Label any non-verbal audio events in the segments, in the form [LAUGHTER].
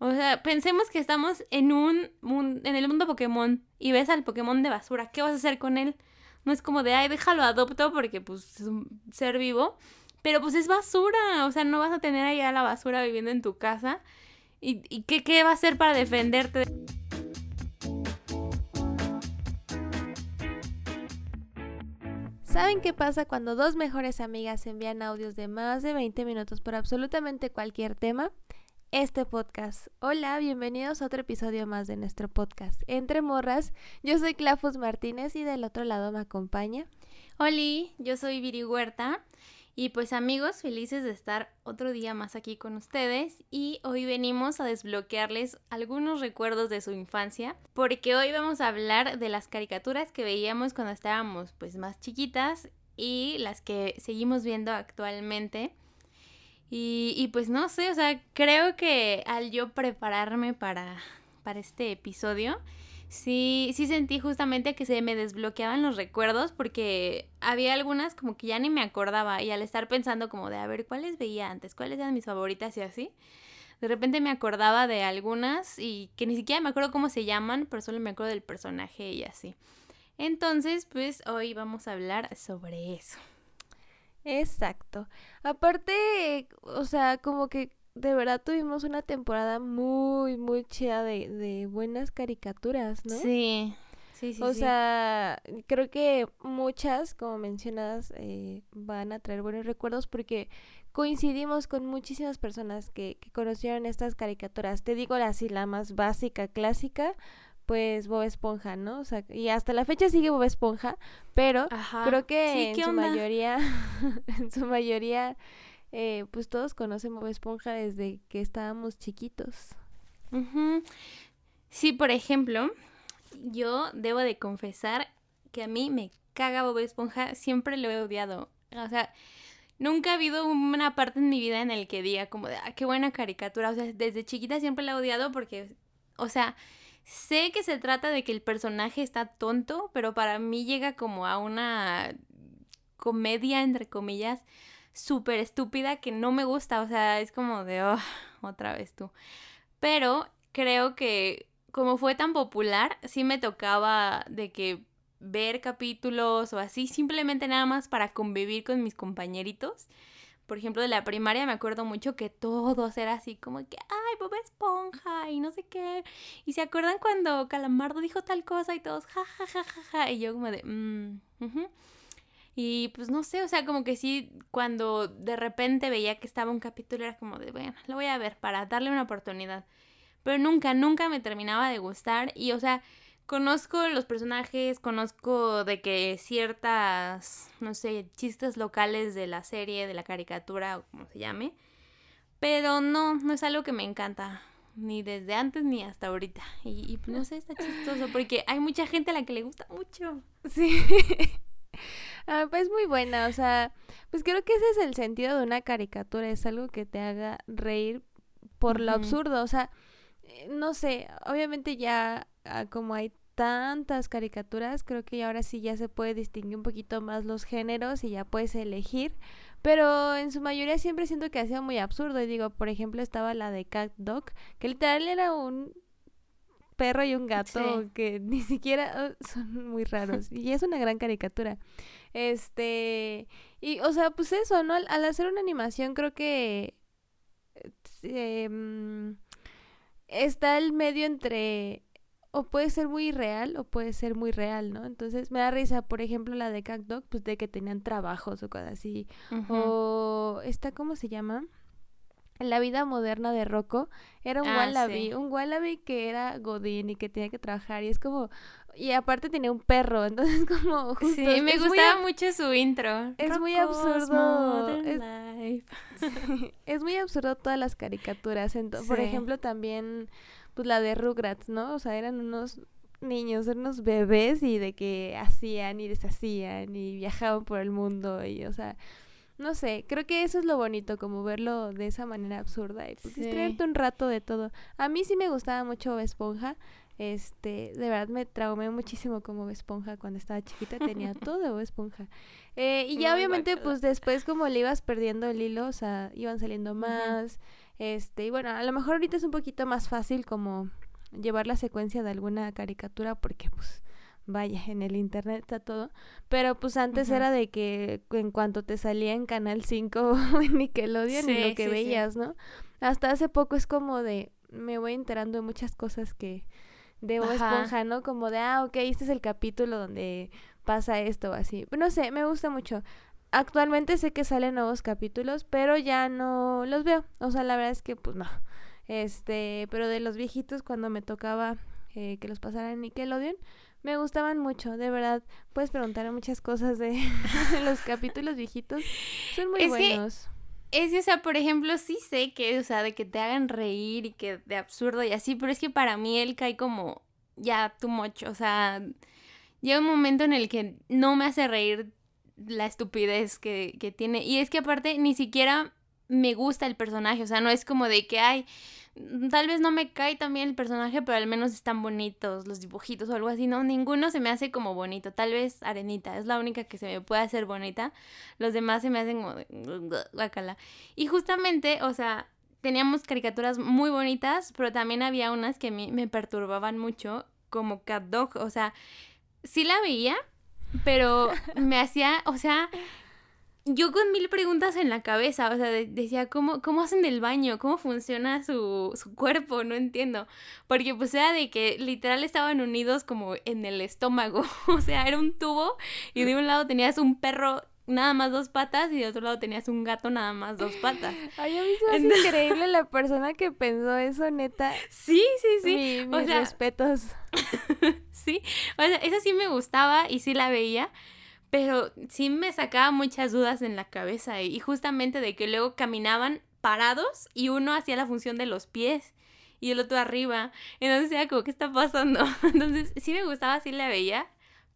O sea, pensemos que estamos en un, en el mundo Pokémon y ves al Pokémon de basura. ¿Qué vas a hacer con él? No es como de, ay, déjalo adopto porque pues es un ser vivo. Pero pues es basura. O sea, no vas a tener ahí a la basura viviendo en tu casa. ¿Y, y qué, qué va a hacer para defenderte? ¿Saben qué pasa cuando dos mejores amigas envían audios de más de 20 minutos por absolutamente cualquier tema? Este podcast. Hola, bienvenidos a otro episodio más de nuestro podcast Entre Morras. Yo soy Clafus Martínez y del otro lado me acompaña. Oli, yo soy Viri Huerta. Y pues amigos, felices de estar otro día más aquí con ustedes y hoy venimos a desbloquearles algunos recuerdos de su infancia porque hoy vamos a hablar de las caricaturas que veíamos cuando estábamos pues más chiquitas y las que seguimos viendo actualmente. Y, pues no sé, o sea, creo que al yo prepararme para, para este episodio, sí, sí sentí justamente que se me desbloqueaban los recuerdos porque había algunas como que ya ni me acordaba y al estar pensando como de a ver cuáles veía antes, cuáles eran mis favoritas y así, de repente me acordaba de algunas y que ni siquiera me acuerdo cómo se llaman, pero solo me acuerdo del personaje y así. Entonces, pues hoy vamos a hablar sobre eso. Exacto. Aparte, o sea, como que de verdad tuvimos una temporada muy, muy chida de, de buenas caricaturas, ¿no? Sí. Sí, sí, o sea, creo que muchas, como mencionas, eh, van a traer buenos recuerdos porque coincidimos con muchísimas personas que, que conocieron estas caricaturas. Te digo así, la más básica, clásica, pues Bob Esponja, ¿no? O sea, y hasta la fecha sigue Bob Esponja, pero creo que en su mayoría, [LAUGHS] en su mayoría eh, pues todos conocemos Bob Esponja desde que estábamos chiquitos. Sí, por ejemplo, yo debo de confesar que a mí me caga Bob Esponja, siempre lo he odiado. O sea, nunca ha habido una parte en mi vida en el que diga como de, ah, qué buena caricatura. O sea, desde chiquita siempre la he odiado porque, o sea, sé que se trata de que el personaje está tonto, pero para mí llega como a una comedia, entre comillas, súper estúpida que no me gusta, o sea, es como de, oh, otra vez tú. Pero creo que como fue tan popular, sí me tocaba de que ver capítulos o así, simplemente nada más para convivir con mis compañeritos. Por ejemplo, de la primaria me acuerdo mucho que todos era así como que, ay, Bob Esponja y no sé qué. Y se acuerdan cuando Calamardo dijo tal cosa y todos, ja, ja, ja, ja, ja. Y yo como de, mmm, y pues no sé, o sea, como que sí, cuando de repente veía que estaba un capítulo era como de, bueno, lo voy a ver para darle una oportunidad. Pero nunca, nunca me terminaba de gustar y, o sea, conozco los personajes, conozco de que ciertas, no sé, chistes locales de la serie, de la caricatura o como se llame, pero no, no es algo que me encanta ni desde antes ni hasta ahorita. Y, y pues, no sé, está chistoso porque hay mucha gente a la que le gusta mucho. [LAUGHS] Sí. [LAUGHS] Ah, pues muy buena, o sea, pues creo que ese es el sentido de una caricatura, es algo que te haga reír por lo absurdo, o sea, eh, no sé, obviamente ya como hay tantas caricaturas, creo que ahora sí ya se puede distinguir un poquito más los géneros y ya puedes elegir, pero en su mayoría siempre siento que ha sido muy absurdo y digo, por ejemplo, estaba la de Cat Dog, que literal era un perro y un gato que [LAUGHS] ni siquiera oh, son muy raros y es una gran caricatura. Este, y o sea, pues eso, ¿no? Al, hacer una animación creo que em, está el medio entre o puede ser muy real o puede ser muy real, ¿no? Entonces me da risa, por ejemplo, la de Cat Dog, pues de que tenían trabajos o cosas así. O esta, ¿cómo se llama? la vida moderna de Rocco era un ah, wallaby, un wallaby que era godín y que tenía que trabajar y es como y aparte tenía un perro, [LAUGHS] entonces como justo, Sí, me gustaba mucho su intro. Es muy absurdo. Es, [LAUGHS] es, muy absurdo todas las caricaturas, entonces, por ejemplo, también pues la de Rugrats, ¿no? O sea, eran unos niños, eran unos bebés y de que hacían y deshacían y viajaban por el mundo y o sea, no sé, creo que eso es lo bonito, como verlo de esa manera absurda y pues distraerte un rato de todo. A mí sí me gustaba mucho Esponja. Este, de verdad me traumé muchísimo como Esponja cuando estaba chiquita, tenía [LAUGHS] todo Esponja. Eh, y ya obviamente pues después como le ibas perdiendo el hilo, o sea, iban saliendo más. Este, y bueno, a lo mejor ahorita es un poquito más fácil como llevar la secuencia de alguna caricatura porque pues vaya, en el internet está todo, pero pues antes era de que en cuanto te salía en Canal 5 o [LAUGHS] en Nickelodeon y lo que veías, ¿no? Hasta hace poco es como de, me voy enterando de muchas cosas que de Bob Esponja, ¿no? Como de, ah, ok, este es el capítulo donde pasa esto o así. No sé, me gusta mucho. Actualmente sé que salen nuevos capítulos, pero ya no los veo. O sea, la verdad es que pues no. Este, pero de los viejitos cuando me tocaba eh, que los pasaran en Nickelodeon, me gustaban mucho, de verdad. Puedes preguntar muchas cosas de [LAUGHS] los capítulos viejitos. Son muy buenos. es o sea, por ejemplo, sí sé que, o sea, de que te hagan reír y que de absurdo y así, pero es que para mí él cae como ya too much, o sea, llega un momento en el que no me hace reír la estupidez que, que tiene. Y es que aparte ni siquiera me gusta el personaje, o sea, no es como de que, ay, tal vez no me cae también el personaje, pero al menos están bonitos los dibujitos o algo así, no, ninguno se me hace como bonito, tal vez Arenita, es la única que se me puede hacer bonita, los demás se me hacen como guacala. Y justamente, o sea, teníamos caricaturas muy bonitas, pero también había unas que a mí me perturbaban mucho, como Cat Dog, o sea, sí la veía, pero me hacía, o sea, yo con mil preguntas en la cabeza, o sea, decía, ¿cómo, ¿cómo hacen del baño? ¿Cómo funciona su, su cuerpo? No entiendo. Porque pues era de que literal estaban unidos como en el estómago, [LAUGHS] o sea, era un tubo y de un lado tenías un perro nada más dos patas y de otro lado tenías un gato nada más dos patas. [LAUGHS] Ay, a mí se me hace increíble la [LAUGHS] persona que pensó eso, neta. Sí, sí, sí. mis respetos. [LAUGHS] sí, o sea, esa sí me gustaba y sí la veía, pero sí me sacaba muchas dudas en la cabeza y justamente de que luego caminaban parados y uno hacía la función de los pies y el otro arriba. Entonces era como, ¿qué está pasando? Entonces sí me gustaba, sí la veía,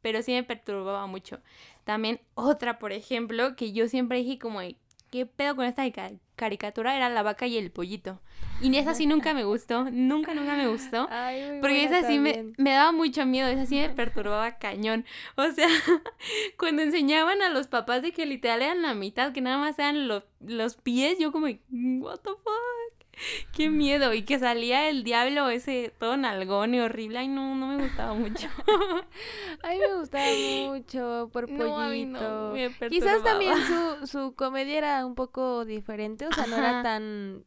pero sí me perturbaba mucho. También otra, por ejemplo, que yo siempre dije como, ¿qué pedo con esta caricatura? Era la vaca y el pollito. Y esa sí nunca me gustó, nunca, nunca me gustó. porque esa sí me, me, daba mucho miedo, esa sí me [LAUGHS] perturbaba cañón. O sea, [LAUGHS] cuando enseñaban a los papás de que literal eran la mitad, que nada más eran los, los pies, yo como, what the fuck. [LAUGHS] Qué miedo. Y que salía el diablo ese todo nalgón y horrible. Ay, no, no me gustaba mucho. [LAUGHS] Ay, me gustaba mucho por pollito. Quizás también su, su comedia era un poco diferente. O sea, no era tan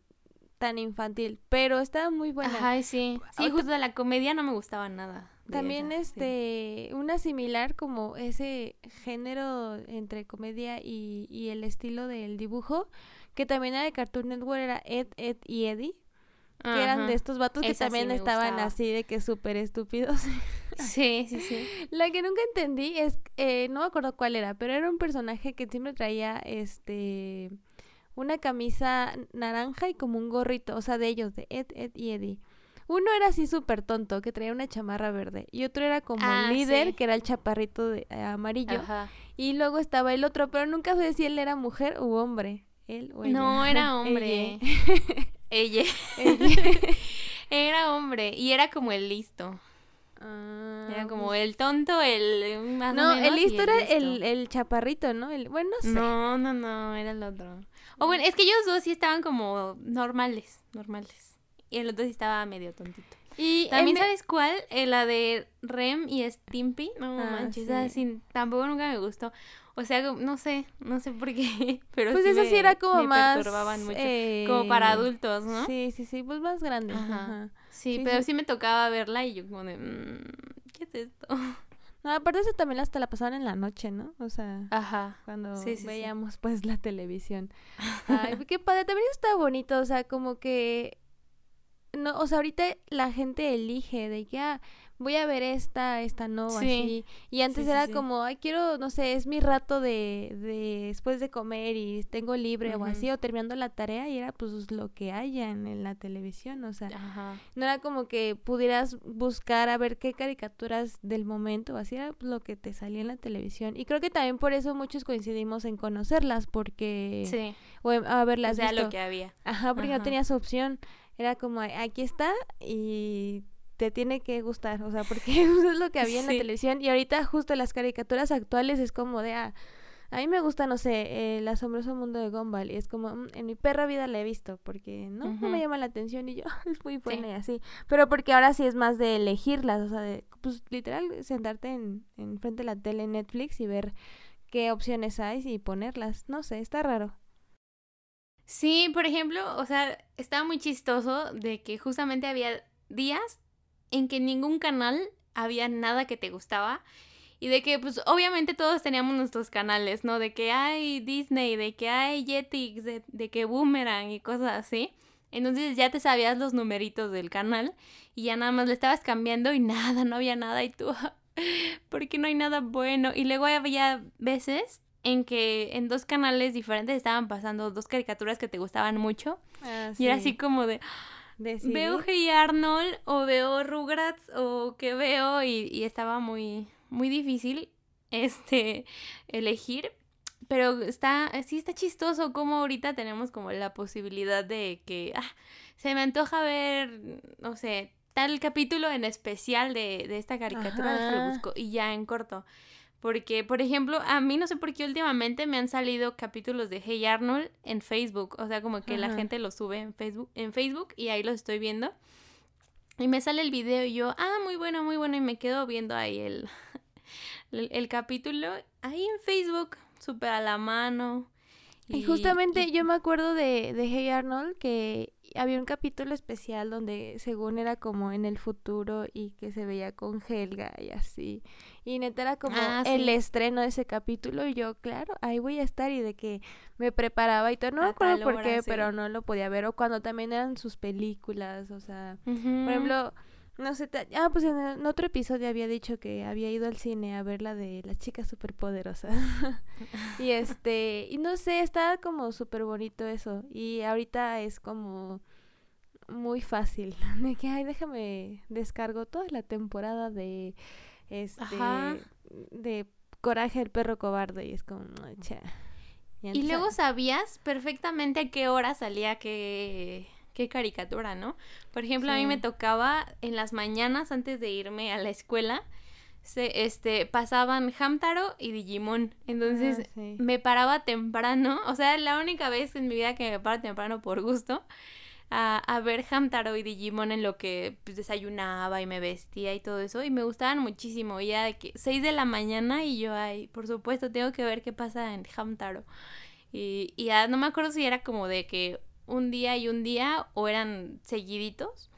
tan infantil, pero estaba muy buena. Ay, sí. Sí, justo la comedia no me gustaba nada. También este, una similar como ese género entre comedia y, y el estilo del dibujo, que también era de Cartoon Network, era Ed, Ed y Eddie. Que eran de estos vatos que también estaban así de que súper estúpidos. [LAUGHS] Sí, sí, sí. [LAUGHS] La que nunca entendí es, eh, no me acuerdo cuál era, pero era un personaje que siempre traía este una camisa naranja y como un gorrito, o sea, de ellos, de Ed, Ed y Eddie. Uno era así súper tonto, que traía una chamarra verde. Y otro era como el ah, líder, que era el chaparrito de, eh, amarillo. Y luego estaba el otro, pero nunca sé si él era mujer u hombre. Él o ella. No, era hombre. ella. [LAUGHS] [LAUGHS] era hombre. Y era como el listo. Ah, era como pues el tonto, el No, el listo era el, el, chaparrito, ¿no? El, bueno, no sé. No, no, no, era el otro. O bueno, es que ellos dos sí estaban como normales, normales. Y el otro sí estaba medio tontito. Y también sabes cuál, eh, la de Rem y Stimpy. No ah, manches, así, tampoco nunca me gustó. O sea, no sé, no sé por qué, [LAUGHS] pero pues sí eso sí era como más perturbaban mucho, como para eh, adultos, ¿no? Sí, sí, sí, pues más grande. Ajá. Sí, pero sí. me tocaba verla y yo como de, mmm, ¿qué es esto? [LAUGHS] No, aparte eso también hasta la pasaban en la noche, ¿no? O sea, Ajá. cuando veíamos [LAUGHS] pues la televisión. Ay, qué padre, también está bonito, o sea, como que no, o sea, ahorita la gente elige de que ah, voy a ver esta, esta no, así. Y antes era como, ay, quiero, no sé, es mi rato de, de después de comer y tengo libre o así, o terminando la tarea y era pues lo que haya en, la televisión, o sea, no era como que pudieras buscar a ver qué caricaturas del momento, así era pues, lo que te salía en la televisión. Y creo que también por eso muchos coincidimos en conocerlas, porque... Sí. O a verlas. O lo que había. Ajá, porque no tenías opción. Era como, aquí está y te tiene que gustar, o sea, porque [LAUGHS] eso es lo que había en la televisión y ahorita justo las caricaturas actuales es como de, ah, A mí me gusta, no sé, el asombroso mundo de Gumball. Y es como, mm, en mi perra vida la he visto, porque no, no me llama la atención y yo, [LAUGHS] es muy buena y así. Pero porque ahora sí es más de elegirlas, o sea, de, pues literal, sentarte en, en frente de la tele en Netflix y ver qué opciones hay y ponerlas. No sé, está raro. Sí, por ejemplo, o sea, estaba muy chistoso de que justamente había días en que en ningún canal había nada que te gustaba y de que, pues, obviamente todos teníamos nuestros canales, ¿no? De que hay Disney, de que hay Jetix, de, que Boomerang y cosas así. Entonces ya te sabías los numeritos del canal y ya nada más le estabas cambiando y [LAUGHS] nada, no había nada y tú, [LAUGHS] porque no hay nada bueno. Y luego había veces en que en dos canales diferentes estaban pasando dos caricaturas que te gustaban mucho. Ah, y era así como de... Veo Hey Arnold o veo Rugrats o que veo y, y estaba muy, muy difícil este elegir, pero está sí está chistoso como ahorita tenemos como la posibilidad de que ah, se me antoja ver, no sé, tal capítulo en especial de, de esta caricatura, lo busco y ya en corto. Porque, por ejemplo, a mí no sé por qué últimamente me han salido capítulos de Hey Arnold en Facebook. O sea, como que la gente los sube en Facebook, en Facebook y ahí los estoy viendo. Y me sale el video y yo, ah, muy bueno, muy bueno. Y me quedo viendo ahí el, [LAUGHS] el, capítulo ahí en Facebook, súper a la mano. Y, justamente yo me acuerdo de, de Hey Arnold que había un capítulo especial donde según era como en el futuro y que se veía con Helga y así. Y neta era como ah, el estreno de ese capítulo y yo, claro, ahí voy a estar y de que me preparaba y todo. No me acuerdo por qué, pero no lo podía ver. O cuando también eran sus películas, o sea, por ejemplo no sé, ah, pues en, otro episodio había dicho que había ido al cine a ver la de las chicas superpoderosas. [LAUGHS] y este, y no sé, estaba como súper bonito eso. Y ahorita es como muy fácil. [LAUGHS] De que, ay, déjame, descargo toda la temporada de, este, de Coraje el perro cobarde. Y es como, Y, y luego sabías perfectamente a qué hora salía que qué caricatura, ¿no? Por ejemplo, a mí me tocaba en las mañanas antes de irme a la escuela, se, este, pasaban Hamtaro y Digimon. Entonces ah, me paraba temprano, o sea, la única vez en mi vida que me paraba temprano por gusto. A, a, ver Hamtaro y Digimon en lo que pues, desayunaba y me vestía y todo eso y me gustaban muchísimo ya de que 6 de la mañana y yo ay por supuesto tengo que ver qué pasa en Hamtaro y, y ya no me acuerdo si era como de que un día y un día o eran seguiditos.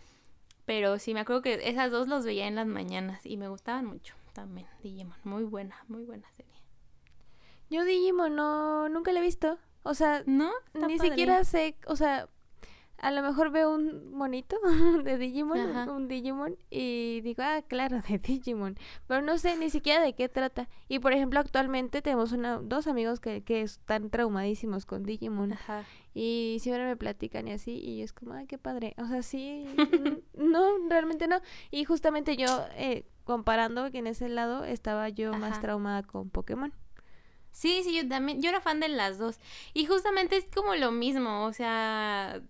Pero sí, me acuerdo que esas dos los veía en las mañanas y me gustaban mucho también. Digimon, muy buena, muy buena serie. Yo Digimon no, nunca la he visto. O sea, no, ni siquiera sé, o sea, a lo mejor veo un monito [LAUGHS] de Digimon, un Digimon, y digo, ah, claro, de Digimon. Pero no sé ni siquiera de qué trata. Y por ejemplo, actualmente tenemos una, dos amigos que, que están traumadísimos con Digimon. Ajá. Y siempre me platican y así, y es como, ay, qué padre. O sea, sí, [LAUGHS] no, realmente no. Y justamente yo, eh, comparando que en ese lado, estaba yo más traumada con Pokémon. Sí, sí, yo también, yo era fan de las dos. Y justamente es como lo mismo, o sea,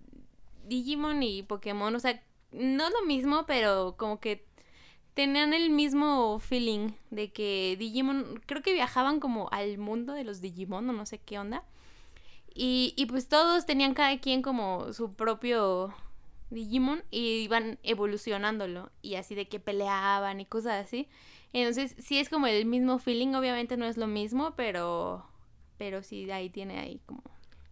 Digimon y Pokémon, o sea, no lo mismo, pero como que tenían el mismo feeling de que Digimon, creo que viajaban como al mundo de los Digimon o no sé qué onda. Y, y pues todos tenían cada quien como su propio Digimon y iban evolucionándolo y así de que peleaban y cosas así. Entonces sí es como el mismo feeling, obviamente no es lo mismo, pero pero sí ahí tiene ahí como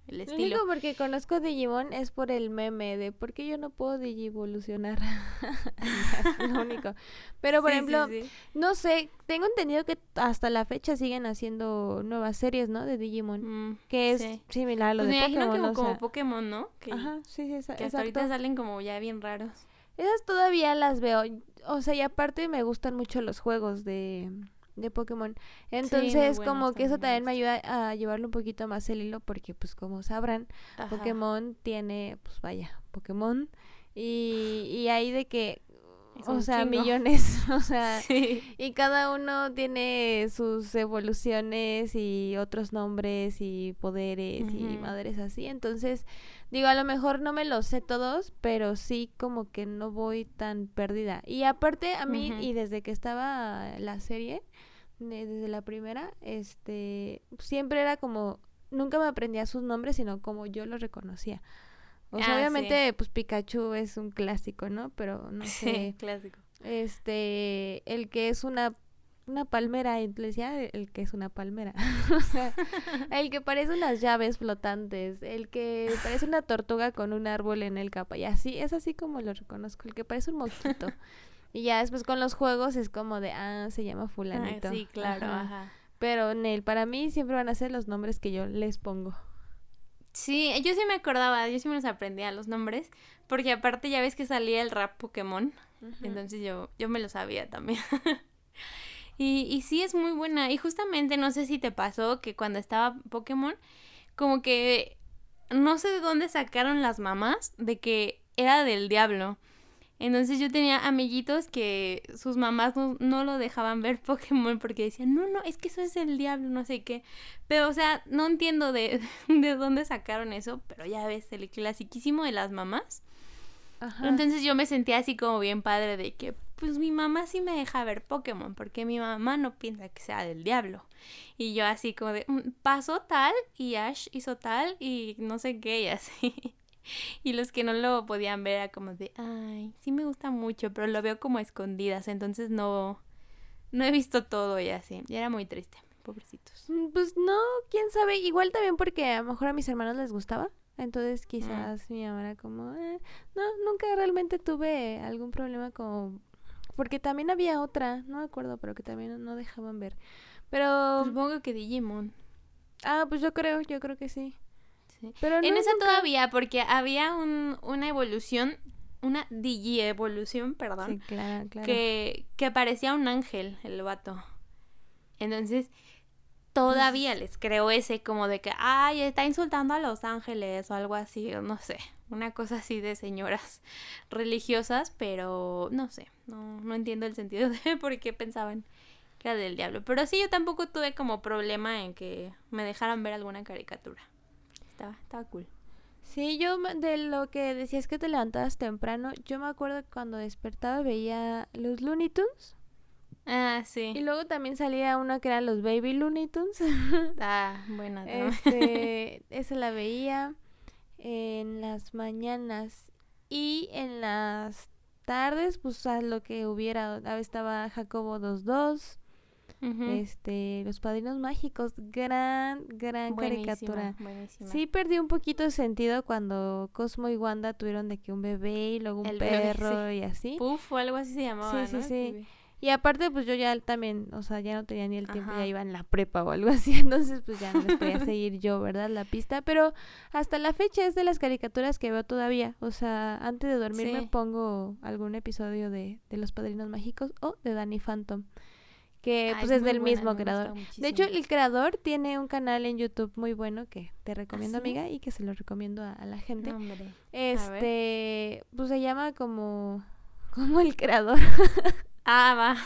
el estilo. Lo único porque conozco Digimon es por el meme de por qué yo no puedo digivolucionar. [LAUGHS] es lo único. Pero por ejemplo, no sé, tengo entendido que hasta la fecha siguen haciendo nuevas series, ¿no? De Digimon. Mm, que es similar a lo pues de Pokémon. como Pokémon, ¿no? Que, Ajá, sí, sí, Que hasta ahorita salen como ya bien raros. Esas todavía las veo. O sea, y aparte me gustan mucho los juegos de de Pokémon. Entonces, como que eso también me ayuda a llevarlo un poquito más el hilo, porque pues como sabrán, Pokémon tiene, pues vaya, Pokémon. Y, y ahí de que, [LAUGHS] o sea, millones, o sea, y cada uno tiene sus evoluciones y otros nombres y poderes y madres así. Entonces, digo, a lo mejor no me los sé todos, pero sí como que no voy tan perdida. Y aparte a mí, y desde que estaba la serie, desde la primera, este, siempre era como, nunca me aprendía sus nombres, sino como yo los reconocía. O sea, Ah, obviamente, pues Pikachu es un clásico, ¿no? Pero no [LAUGHS] Sí, sé, clásico. este, el que es una, una palmera, y le decía el que es una palmera. [LAUGHS] o sea, [LAUGHS] el que parece unas llaves flotantes, el que parece una tortuga con un árbol en el capa, y así, es así como lo reconozco, el que parece un mosquito. Y ya después con los juegos es como de, ah, se llama Ah, fulanito. sí, claro, Ajá. ajá. Pero Nel, para mí siempre van a ser los nombres que yo les pongo. Sí, yo sí me acordaba, yo sí me los aprendía los nombres, porque aparte ya ves que salía el rap Pokémon, entonces yo, yo me lo sabía también. [LAUGHS] y, y sí es muy buena, y justamente no sé si te pasó que cuando estaba Pokémon, como que no sé de dónde sacaron las mamás de que era del diablo. Entonces yo tenía amiguitos que sus mamás no, no lo dejaban ver [LAUGHS] Pokémon porque decían, no, no, es que eso es el diablo, no sé qué. Pero, o sea, no entiendo de, [LAUGHS] de dónde sacaron eso, pero ya ves, el clasiquísimo de las mamás. Ajá. Entonces yo me sentía así como bien padre de que, pues mi mamá sí me deja ver Pokémon, porque mi mamá no piensa que sea del diablo. Y yo así como de, "Mm, pasó tal y Ash hizo tal y no sé qué y así. [LAUGHS] [LAUGHS] Y los que no lo podían ver era como de, ay, sí me gusta mucho, pero lo veo como a escondidas, entonces no, no he visto todo y así. Y era muy triste, pobrecitos. Mm, Pues no, quién sabe. Igual también porque a lo mejor a mis hermanos les gustaba. Entonces quizás mi mamá era como, "Eh, no, nunca realmente tuve algún problema como... Porque también había otra, no me acuerdo, pero que también no dejaban ver. Pero... Supongo que Digimon. Ah, pues yo creo, yo creo que sí. Sí. Pero no, en esa nunca- todavía, porque había un, una evolución, una digi-evolución, perdón, Sí, claro, claro. que, que parecía un ángel, el vato. Entonces, todavía [LAUGHS] les creo ese como de que, ay, está insultando a los ángeles o algo así, o no sé, una cosa así de señoras [LAUGHS] religiosas, pero no sé, no, no entiendo el sentido [LAUGHS] de por qué pensaban que era del diablo. Pero sí, yo tampoco tuve como problema en que me dejaran ver alguna caricatura. Estaba, estaba cool. Sí, yo de lo que decías que te levantabas temprano, yo me acuerdo que cuando despertaba veía los Looney Tunes Ah, sí. y luego también salía una que eran los Baby Looney Tunes. [LAUGHS] Ah, bueno. también. este, [LAUGHS] esa la veía en las mañanas y en las tardes, pues a lo que hubiera, a veces estaba Jacobo 22, Este, Los Padrinos Mágicos, gran, gran Buenísima, caricatura. buenísima. Sí perdí un poquito de sentido cuando Cosmo y Wanda tuvieron de que un bebé y luego un El bebé, perro y así. Puff o algo así se llamaba, Sí, sí, sí. Y aparte, pues yo ya también, o sea, ya no tenía ni el tiempo, Ajá. ya iba en la prepa o algo [LAUGHS] así, entonces pues ya no les podía seguir yo, ¿verdad? La pista, pero hasta la fecha es de las caricaturas que veo todavía, o sea, antes de dormir me pongo algún episodio de, de Los Padrinos Mágicos o de Danny Phantom, que Ay, pues es del buena, mismo creador. De hecho, el creador tiene un canal en YouTube muy bueno que te recomiendo, ¿Ah, sí? amiga, y que se lo recomiendo a, a la gente. Hombre. Este, pues se llama como, [LAUGHS] como el creador. [LAUGHS] Ah, va.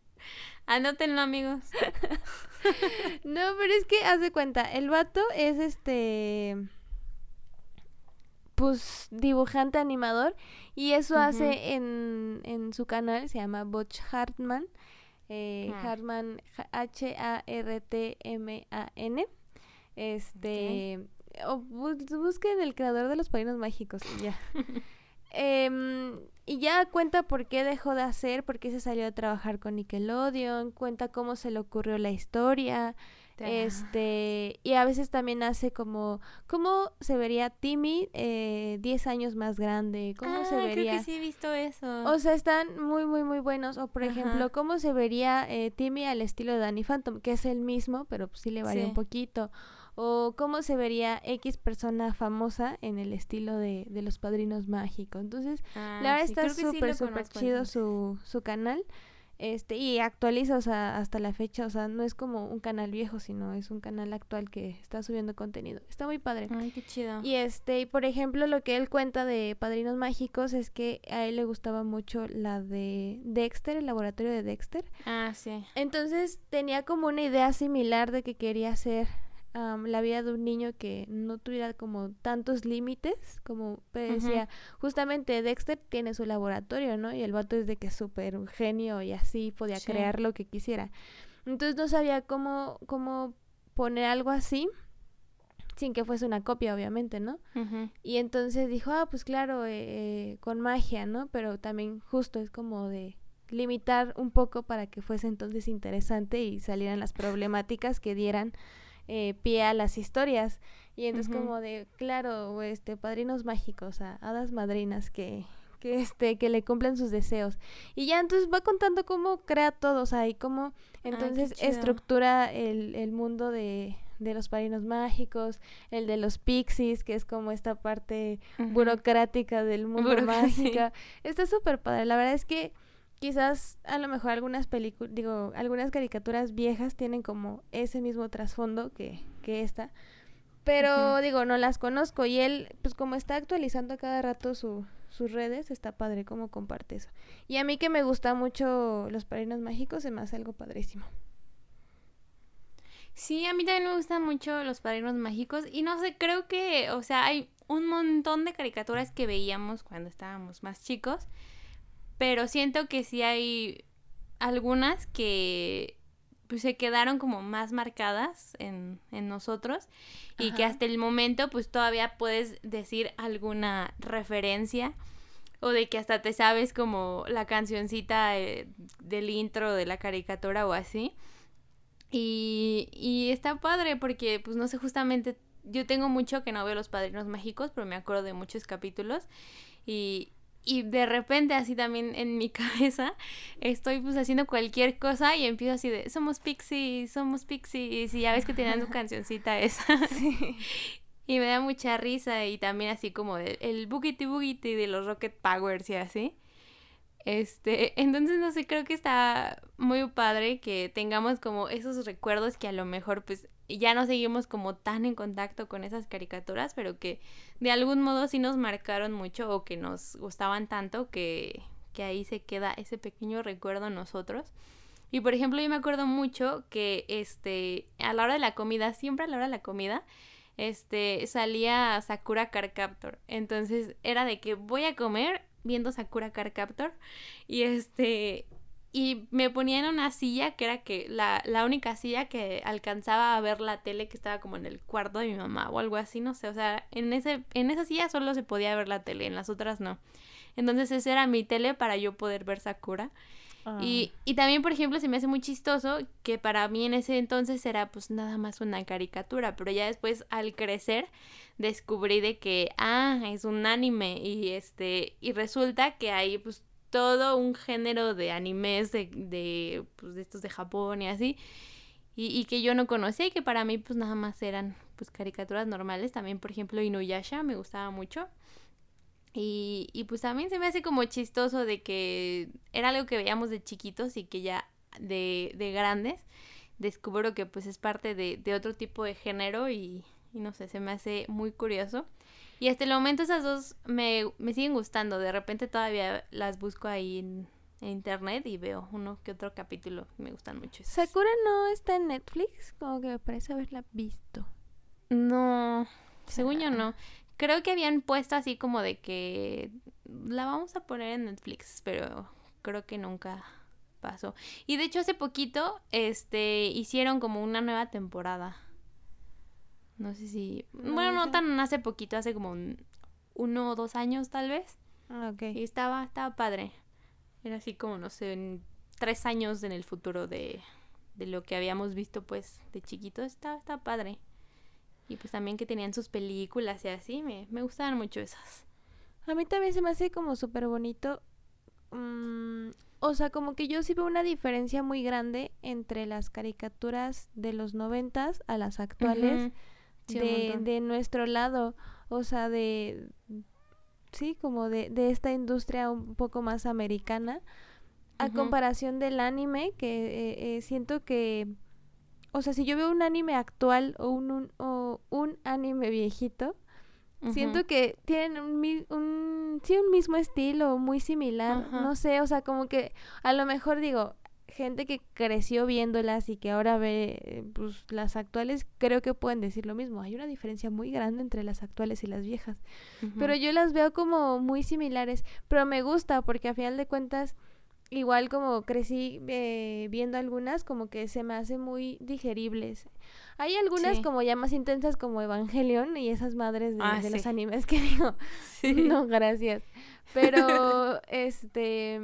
[LAUGHS] Anótenlo, amigos. No, pero es que haz de cuenta, el vato es este pues dibujante animador y eso hace en, en su canal, se llama Butch Hartman, eh, Ah. Hartman H-A-R-T-M-A-N, este, o bus- busquen el creador de los padrinos mágicos ya. [LAUGHS] Em, y ya cuenta por qué dejó de hacer, por qué se salió a trabajar con Nickelodeon, cuenta cómo se le ocurrió la historia, este, y a veces también hace como, cómo se vería Timmy eh, 10 años más grande, cómo se Ah, vería... Creo que sí he visto eso. O sea, están muy, muy, muy buenos. O, por Ajá. ejemplo, cómo se vería eh, Timmy al estilo de Danny Phantom, que es el mismo, pero pues sí le varía Sí. un poquito. O cómo se vería X persona famosa en el estilo de, de los padrinos mágicos. Entonces, Ah, la verdad sí, está súper, súper chido su, su canal. Este, y actualiza, o sea, hasta la fecha, o sea, no es como un canal viejo, sino es un canal actual que está subiendo contenido. Está muy padre. Ay, qué chido. Y este, y por ejemplo, lo que él cuenta de Padrinos Mágicos es que a él le gustaba mucho la de Dexter, el laboratorio de Dexter. Ah, sí. Entonces tenía como una idea similar de que quería hacer la vida de un niño que no tuviera como tantos límites, como decía, justamente Dexter tiene su laboratorio, ¿no? Y el vato es de que es súper un genio y así podía Sí. crear lo que quisiera. Entonces no sabía cómo, cómo poner algo así sin que fuese una copia, obviamente, ¿no? Y entonces dijo, ah, pues claro, eh, eh, con magia, ¿no? Pero también justo es como de limitar un poco para que fuese entonces interesante y salieran las problemáticas que dieran eh, pie a las historias. Y entonces como de, claro, este, padrinos mágicos, a hadas madrinas que, que este, que le cumplen sus deseos. Y ya entonces va contando cómo crea todo, o sea, y cómo entonces estructura el, el mundo de, de los padrinos mágicos, el de los pixies, que es como esta parte burocrática del mundo [LAUGHS] mágico. Está súper padre. La verdad es que quizás a lo mejor algunas películas, digo, algunas caricaturas viejas tienen como ese mismo trasfondo que, que esta. Pero digo, no las conozco y él, pues como está actualizando cada rato su, sus redes, está padre como comparte eso. Y a mí que me gusta mucho los padrinos mágicos, se me hace algo padrísimo. Sí, a mí también me gustan mucho los padrinos mágicos y no sé, creo que, o sea, hay un montón de caricaturas que veíamos cuando estábamos más chicos, pero siento que sí hay algunas que pues se quedaron como más marcadas en, en nosotros y que hasta el momento pues todavía puedes decir alguna referencia o de que hasta te sabes como la cancioncita eh, del intro de la caricatura o así. Y, y está padre porque, pues no sé, justamente yo tengo mucho que no veo los padrinos mágicos, pero me acuerdo de muchos capítulos. Y, y de repente así también en mi [LAUGHS] cabeza estoy pues haciendo cualquier cosa y empiezo así de somos pixies, somos pixies y ya ves que tienen su [LAUGHS] cancioncita esa. [LAUGHS] Y me da mucha risa y también así como el, el boogity boogity de los Rocket Powers y así. Este, entonces no sé, creo que está muy padre que tengamos como esos recuerdos que a lo mejor pues ya no seguimos como tan en contacto con esas caricaturas, pero que de algún modo sí nos marcaron mucho o que nos gustaban tanto que, que ahí se queda ese pequeño recuerdo en nosotros. Y por ejemplo, yo me acuerdo mucho que este a la hora de la comida, siempre a la hora de la comida, este salía Sakura Car Captor. Entonces era de que voy a comer viendo Sakura Car Captor y este y me ponía en una silla que era que la, la única silla que alcanzaba a ver la tele que estaba como en el cuarto de mi mamá o algo así, no sé, o sea, en ese en esa silla solo se podía ver la tele, en las otras no. Entonces esa era mi tele para yo poder ver Sakura. Y, ah. y, también, por ejemplo, se me hace muy chistoso que para mí en ese entonces era pues nada más una caricatura, pero ya después al crecer descubrí de que, ah, es un anime y este, y resulta que hay pues todo un género de animes de, de, pues, de estos de Japón y así, y, y, que yo no conocía y que para mí pues nada más eran pues caricaturas normales, también por ejemplo Inuyasha me gustaba mucho. Y, y pues también se me hace como chistoso de que era algo que veíamos de chiquitos y que ya de, de grandes descubro que pues es parte de, de otro tipo de género y, y no sé, se me hace muy curioso. Y hasta el momento esas dos me, me siguen gustando. De repente todavía las busco ahí en, internet y veo uno que otro capítulo. Me gustan mucho. ¿Sakura no está en Netflix? Como que me parece haberla visto. No, según yo no. Creo que habían puesto así como de que la vamos a poner en Netflix, pero creo que nunca pasó. Y de hecho hace poquito este hicieron como una nueva temporada. No sé si. bueno, no tan hace poquito, hace como uno o dos años tal vez. Ah, ok. Y estaba, estaba padre. Era así como, no sé, en tres años en el futuro de, de lo que habíamos visto, pues, de chiquito. Estaba, estaba padre. Y pues también que tenían sus películas y así, me, me gustaban mucho esas. A mí también se me hace como súper bonito. Mm, o sea, como que yo sí veo una diferencia muy grande entre las caricaturas de los noventas a las actuales de, de, nuestro lado, o sea, de, sí, como de, de esta industria un poco más americana, a comparación del anime, que eh, eh, siento que, o sea, si yo veo un anime actual o un, un o un anime viejito, siento que tienen un, un, sí, un mismo estilo, muy similar, no sé, o sea, como que a lo mejor digo, gente que creció viéndolas y que ahora ve pues, las actuales, creo que pueden decir lo mismo. Hay una diferencia muy grande entre las actuales y las viejas. Pero yo las veo como muy similares. Pero me gusta porque a final de cuentas igual como crecí eh, viendo algunas, como que se me hace muy digeribles. Hay algunas como ya más intensas como Evangelion y esas madres de, Ah, de los animes que [LAUGHS] digo, no, gracias. Pero, este,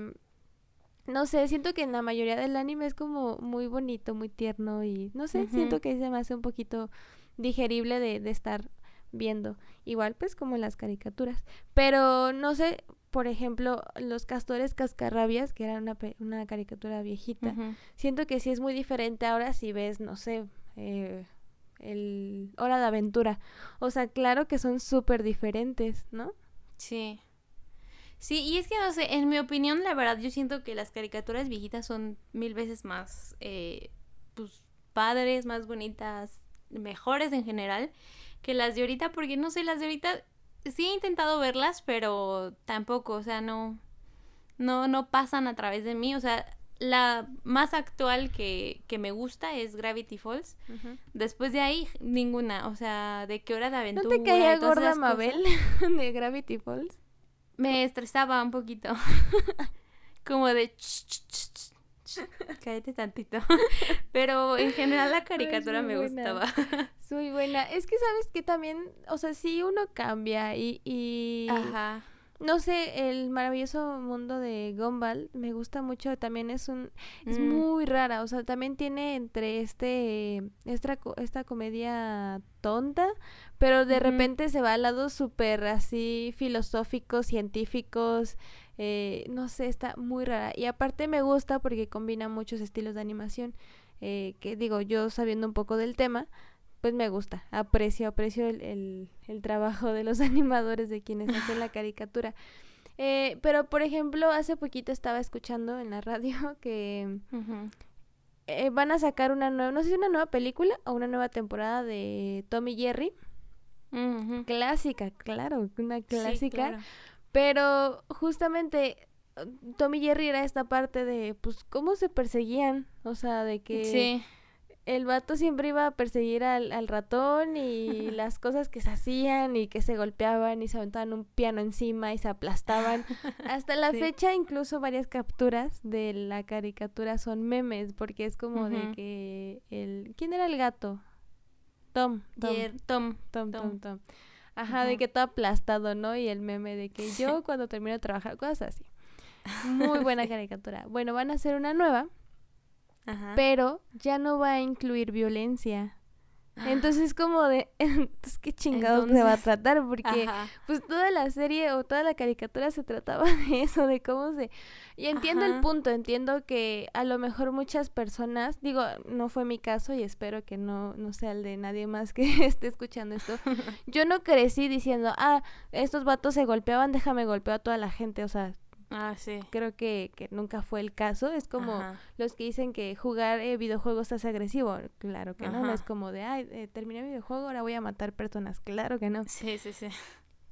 no sé, siento que en la mayoría del anime es como muy bonito, muy tierno y no sé, siento que se me hace un poquito digerible de, de estar viendo. Igual pues como en las caricaturas. Pero no sé, por ejemplo, los castores cascarrabias, que era una, una caricatura viejita, siento que sí es muy diferente ahora si ves, no sé, eh, el Hora de Aventura. O sea, claro que son súper diferentes, ¿no? Sí. Sí, y es que no sé, en mi opinión, la verdad, yo siento que las caricaturas viejitas son mil veces más, eh, pues, padres, más bonitas, mejores en general, que las de ahorita, porque no sé, las de ahorita sí he intentado verlas, pero tampoco, o sea, no, no, no pasan a través de mí, o sea, la más actual que, que me gusta es Gravity Falls. Después de ahí, ninguna. O sea, de qué hora de ¿No aventura. te caía gorda. Mabel [LAUGHS] de Gravity Falls? Me estresaba un poquito. [LAUGHS] Como de... "Ch, ch, ch, ch, ch, Cállate tantito. [LAUGHS] Pero en general la caricatura me buena. gustaba. Es muy buena. Es que sabes que también, o sea, sí uno cambia y, y Ajá. No sé, el maravilloso mundo de Gumball me gusta mucho. También es un, es Mm. muy rara. O sea, también tiene entre este, esta, esta comedia tonta, pero de repente se va al lado súper así filosóficos, científicos. eh, no sé, está muy rara. Y aparte me gusta porque combina muchos estilos de animación. eh, que digo, yo sabiendo un poco del tema, pues me gusta. Aprecio, aprecio el, el, el trabajo de los [LAUGHS] animadores, de quienes hacen la caricatura. Eh, pero, por ejemplo, hace poquito estaba escuchando en la radio [LAUGHS] que eh, van a sacar una nueva, no sé si una nueva película o una nueva temporada de Tommy y Jerry. Clásica, claro, una Sí, clásica. claro. Pero justamente Tommy y Jerry era esta parte de, pues, cómo se perseguían. O sea, de que Sí. El vato siempre iba a perseguir al, al ratón y [LAUGHS] las cosas que se hacían y que se golpeaban y se aventaban un piano encima y se aplastaban. Hasta la [LAUGHS] Sí. fecha, incluso varias capturas de la caricatura son memes, porque es como de que el... ¿Quién era el gato? Tom. Tom. Jer- Tom. Tom, Tom, Tom. Tom. Ajá, de que todo aplastado, ¿no? Y el meme de que yo cuando termino de trabajar, cosas así. Muy [LAUGHS] buena caricatura. Bueno, van a hacer una nueva, Ajá. pero ya no va a incluir violencia. Entonces como de, [LAUGHS] entonces qué chingados se va a tratar, porque Ajá. pues toda la serie o toda la caricatura se trataba [LAUGHS] de eso, de cómo se... Y entiendo el punto, entiendo que a lo mejor muchas personas, digo, no fue mi caso y espero que no, no sea el de nadie más que [LAUGHS] esté escuchando esto. Yo no crecí diciendo, ah, estos vatos se golpeaban, déjame golpear a toda la gente, o sea, Ah, sí. creo que, que nunca fue el caso, es como Ajá. los que dicen que jugar eh, videojuegos hace agresivo, claro que no, no es como de, ay, eh, terminé el videojuego, ahora voy a matar personas, claro que no. Sí, sí, sí.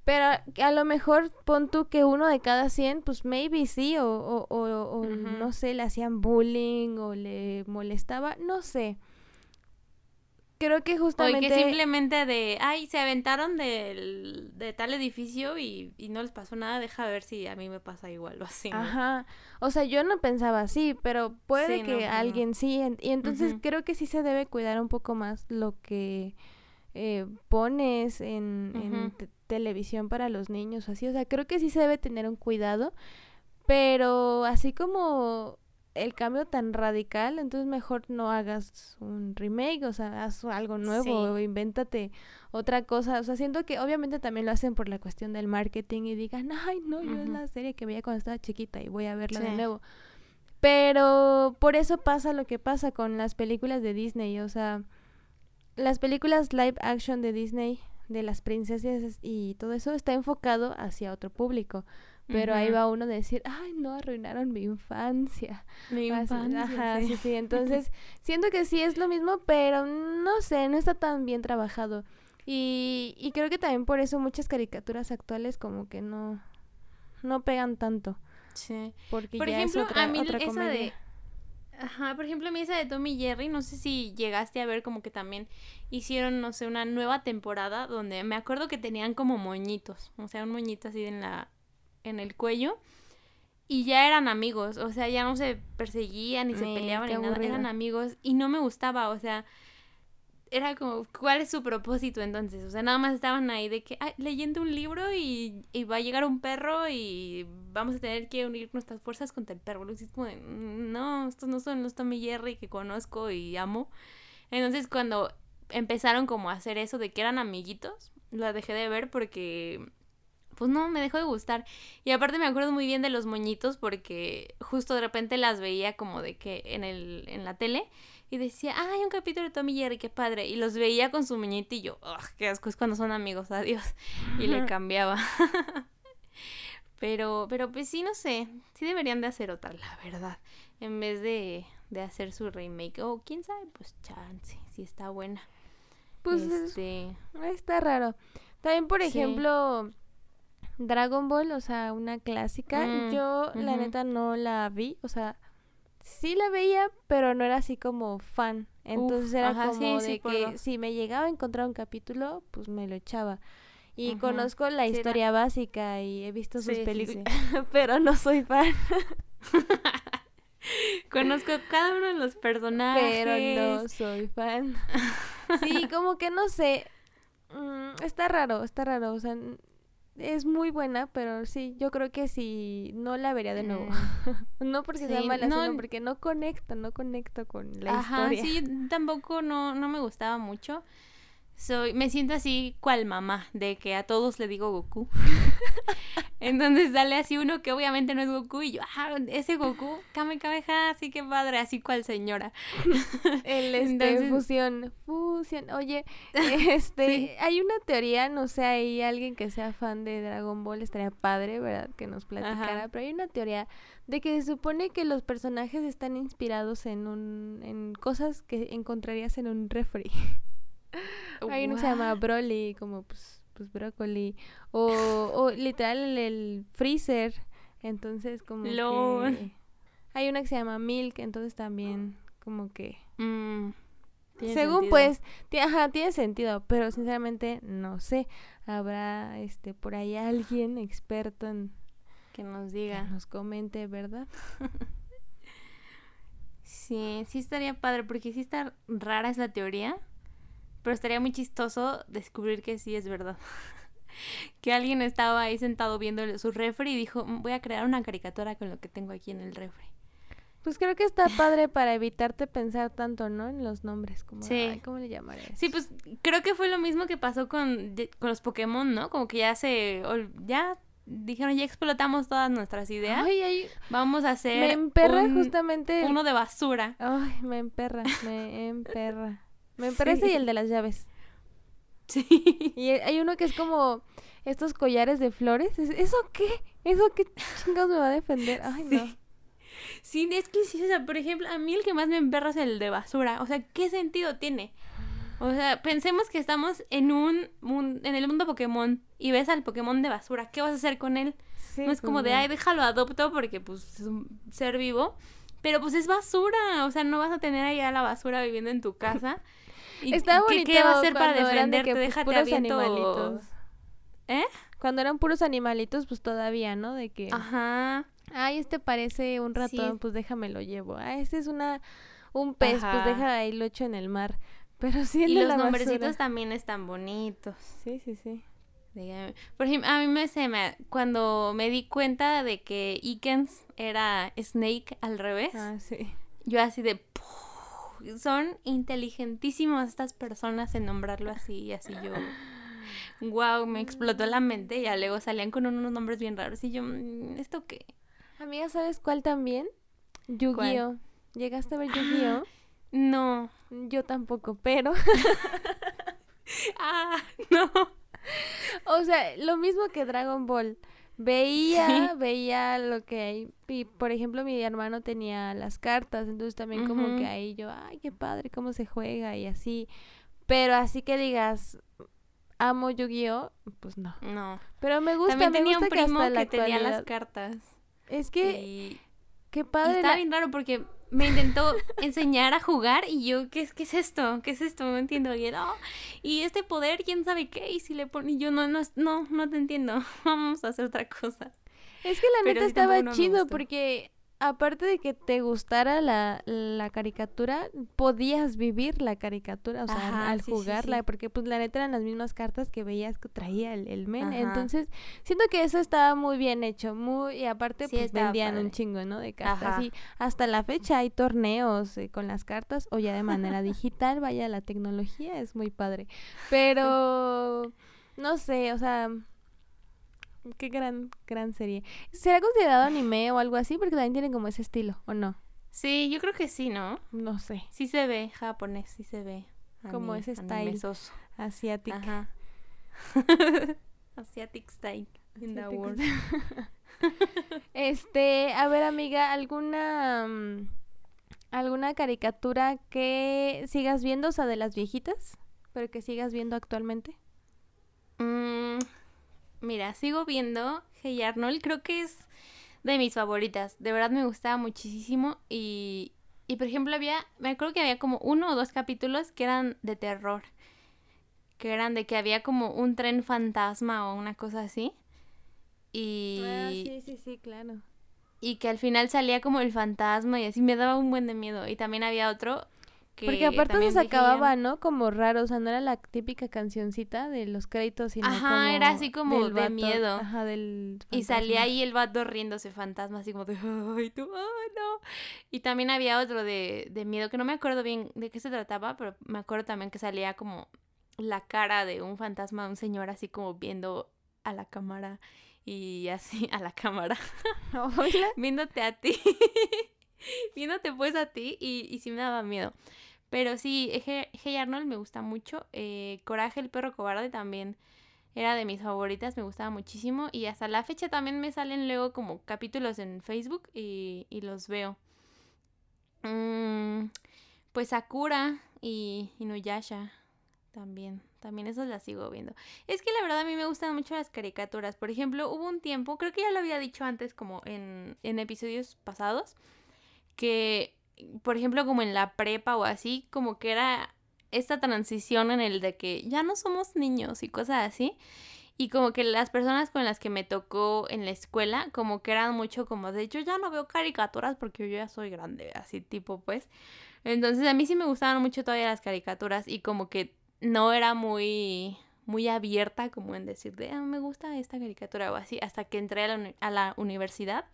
Pero a lo mejor pon tú que uno de cada 100, pues maybe sí, o, o, o, o Ujú. no sé, le hacían bullying o le molestaba, no sé. Creo que O justamente... que simplemente de, ay, se aventaron del, de tal edificio y, y no les pasó nada, deja ver si a mí me pasa igual o así. ¿no? Ajá, o sea, yo no pensaba así, pero puede Sí, que pues no. alguien sí, y entonces creo que sí se debe cuidar un poco más lo que eh, pones en, en televisión para los niños o así, o sea, creo que sí se debe tener un cuidado, pero así como el cambio tan radical, entonces mejor no hagas un remake, o sea, haz algo nuevo, Sí. o invéntate otra cosa, o sea, siento que obviamente también lo hacen por la cuestión del marketing y digan, ay, no, yo es la serie que veía cuando estaba chiquita y voy a verla de nuevo. Pero por eso pasa lo que pasa con las películas de Disney, o sea, las películas live action de Disney, de las princesas y todo eso, está enfocado hacia otro público. Pero ahí va uno a decir, ay, no, arruinaron mi infancia. Mi infancia, Ajá, sí. sí, sí. [LAUGHS] Entonces, siento que sí es lo mismo, pero no sé, no está tan bien trabajado. Y, y creo que también por eso muchas caricaturas actuales como que no, no pegan tanto. Sí. Porque Por ya ejemplo, es otra, a mí otra esa comedia. de... Ajá, por ejemplo, a mí esa de Tommy Jerry, no sé si llegaste a ver como que también hicieron, no sé, una nueva temporada donde me acuerdo que tenían como moñitos, o sea, un moñito así en la en el cuello y ya eran amigos, o sea, ya no se perseguían ni se Eh, peleaban ni nada, eran amigos y no me gustaba, o sea, era como, ¿cuál es su propósito entonces? O sea, nada más estaban ahí de que, "Ay, leyendo un libro y, y va a llegar un perro y vamos a tener que unir nuestras fuerzas contra el perro. Como de, "Mm, no, estos no son los Tommy Jerry que conozco y amo. Entonces cuando empezaron como a hacer eso de que eran amiguitos, la dejé de ver porque pues no, me dejó de gustar. Y aparte me acuerdo muy bien de los moñitos porque justo de repente las veía como de que en el en la tele y decía, "Ah, hay un capítulo de Tommy y Jerry, qué padre." Y los veía con su muñito y yo, "Ugh, qué asco es cuando son amigos, adiós." Y le cambiaba. [LAUGHS] pero pero pues sí, no sé, sí deberían de hacer otra, la verdad, en vez de de hacer su remake. O quién sabe, pues chance, si está buena. Pues es- este, está raro. También, por Sí. ejemplo, Dragon Ball, o sea, una clásica. Mm, Yo, la neta, no la vi. O sea, sí la veía, pero no era así como fan. Entonces era ajá, como sí, de que si me llegaba a encontrar un capítulo, pues me lo echaba. Y conozco la Sí, era- historia básica y he visto sus películas, [LAUGHS] pero no soy fan. [LAUGHS] Conozco cada uno de los personajes. Pero no soy fan. [LAUGHS] Sí, como que no sé. mm, está raro, está raro. O sea, es muy buena, pero sí, yo creo que sí, no la vería de nuevo. [LAUGHS] no porque sea mala, no, sino porque no conecto, no conecto con la Ajá, historia. sí, [LAUGHS] tampoco no, no me gustaba mucho. Soy, me siento así cual mamá, de que a todos le digo Goku. [LAUGHS] Entonces sale así uno que obviamente no es Goku y yo, ah, ese Goku, Kame Kameha, así que padre, así cual señora. [LAUGHS] El este, Entonces- fusión, fusión. Oye, [LAUGHS] este, Sí. hay una teoría, no sé, hay alguien que sea fan de Dragon Ball, estaría padre, ¿verdad? Que nos platicara, Ajá. pero hay una teoría de que se supone que los personajes están inspirados en un, en cosas que encontrarías en un refri. Hay uno que se llama? Broly, como pues, pues brócoli, o, o literal el, el freezer, entonces como que... Hay una que se llama Milk, entonces también como que... Mm, Según sentido. pues, ajá, tiene sentido, pero sinceramente no sé. Habrá este por ahí alguien experto en Que nos que diga. nos comente, ¿verdad? [LAUGHS] Sí, sí estaría padre, porque sí está rara es la teoría, pero estaría muy chistoso descubrir que sí es verdad. [LAUGHS] que alguien estaba ahí sentado viendo su refri y dijo, "Mm, voy a crear una caricatura con lo que tengo aquí en el refri. Pues creo que está padre para evitarte pensar tanto, ¿no? En los nombres, como, Sí. ay, ¿cómo le llamaré? Sí, pues creo que fue lo mismo que pasó con, con los Pokémon, ¿no? Como que ya se, ya dijeron, ya explotamos todas nuestras ideas, Ay, ay, vamos a hacer me emperra un- justamente. uno de basura. Ay, me emperra, me [LAUGHS] emperra. Me emperra ese y Sí. el de las llaves. Sí. Y hay uno que es como estos collares de flores. ¿Es- ¿Eso qué? ¿Eso qué chingados me va a defender? [LAUGHS] Ay, no. Sí. Sí, es que sí, o sea, por ejemplo, a mí el que más me emperra es el de basura. O sea, ¿qué sentido tiene? O sea, pensemos que estamos en un, mun- en el mundo Pokémon y ves al Pokémon de basura. ¿Qué vas a hacer con él? Sí, no es como pues, de, no. ay, déjalo adopto porque pues es un ser vivo. Pero pues es basura. O sea, no vas a tener ahí a la basura viviendo en tu casa. ¿Y Estaba qué- bonito ¿Qué va a hacer para defenderte? que, Déjate puros aviento... animalitos. ¿Eh? Cuando eran puros animalitos, pues todavía, ¿no? De que, Ajá. ay, este parece un. Sí. ratón, pues déjame lo llevo. Ah, este es una un pez, Ajá. pues deja ahí lo echo en el mar. Pero sí Y los la nombrecitos basura. también están bonitos. Sí, sí, sí. De- Por ejemplo, a mí me, se me cuando me di cuenta de que Ikens era Snake al revés, Ah, sí. yo así de "Puh, son inteligentísimas estas personas en nombrarlo así y así yo wow, me explotó la mente y ya luego salían con unos nombres bien raros y yo "Mm, ¿esto qué? Amiga, ¿sabes cuál también? Yu-Gi-Oh. ¿Llegaste a ver Yu-Gi-Oh? No. Yo tampoco, pero [LAUGHS] Ah, no. [LAUGHS] O sea, lo mismo que Dragon Ball. Veía, veía lo que hay. Y por ejemplo, mi hermano tenía las cartas. Entonces también como que ahí yo, ay, qué padre, cómo se juega y así. Pero así que digas, amo Yu-Gi-Oh, pues no. No. Pero me gusta, También me tenía gusta un que primo hasta que, la tenía las cartas. Es que, y qué Y padre. estaba la- bien raro porque me intentó enseñar a jugar y yo, ¿qué es, qué es esto? ¿Qué es esto? No entiendo. Y, él, "Oh, y este poder, quién sabe qué. Y si le pone, y yo no, no, no, no te entiendo. [LAUGHS] Vamos a hacer otra cosa. Es que la neta estaba chido porque aparte de que te gustara la, la, caricatura, podías vivir la caricatura, o sea, al jugarla, porque pues la neta eran las mismas cartas que veías que traía el, el men. Entonces, siento que eso estaba muy bien hecho, muy, y aparte pues vendían un chingo, ¿no? De cartas. Y hasta la fecha hay torneos eh, con las cartas, o ya de manera [LAUGHS] digital, vaya, la tecnología es muy padre. Pero, no sé, o sea Qué gran, gran serie. ¿Será considerado anime o algo así? Porque también tiene como ese estilo, ¿o no? Sí, yo creo que sí, ¿no? No sé. Sí se ve japonés, sí se ve. como ese style asiático. Ajá. [LAUGHS] Asiatic style in the world. [LAUGHS] este, a ver, amiga, ¿alguna mm, alguna caricatura que sigas viendo, o sea, de las viejitas, pero que sigas viendo actualmente? Mmm Mira, sigo viendo Hey Arnold, creo que es de mis favoritas. De verdad me gustaba muchísimo y, y por ejemplo había, me acuerdo que había como uno o dos capítulos que eran de terror. Que eran de que había como un tren fantasma o una cosa así. Y... Ah, sí, sí, sí, claro. Y que al final salía como el fantasma y así me daba un buen de miedo. Y también había otro porque aparte se acababa, ¿no? Como raro, o sea, no era la típica cancioncita de los créditos, sino Ajá, era así como de miedo. Ajá, del Y salía ahí el vato riéndose fantasma, así como de, ay, tú, ay, no. Y también había otro de, de miedo, que no me acuerdo bien de qué se trataba, pero me acuerdo también que salía como la cara de un fantasma, un señor así como viendo a la cámara y así, [LAUGHS] a la cámara. [LAUGHS] Hola. Viéndote a ti. [LAUGHS] [LAUGHS] Viéndote pues a ti y, y sí me daba miedo. Pero sí, Hey Arnold me gusta mucho. Eh, Coraje, el perro cobarde también era de mis favoritas, me gustaba muchísimo. Y hasta la fecha también me salen luego como capítulos en Facebook y, los veo. Mm, pues Sakura y Inuyasha también. También esas las sigo viendo. Es que la verdad a mí me gustan mucho las caricaturas. Por ejemplo, hubo un tiempo, creo que ya lo había dicho antes como en, en episodios pasados, que por ejemplo, como en la prepa o así, como que era esta transición en el de que ya no somos niños y cosas así. Y como que las personas con las que me tocó en la escuela, como que eran mucho como de yo ya no veo caricaturas porque yo ya soy grande, así tipo pues. Entonces a mí sí me gustaban mucho todavía las caricaturas y como que no era muy muy abierta como en decir de ah, me gusta esta caricatura o así hasta que entré a la, a la universidad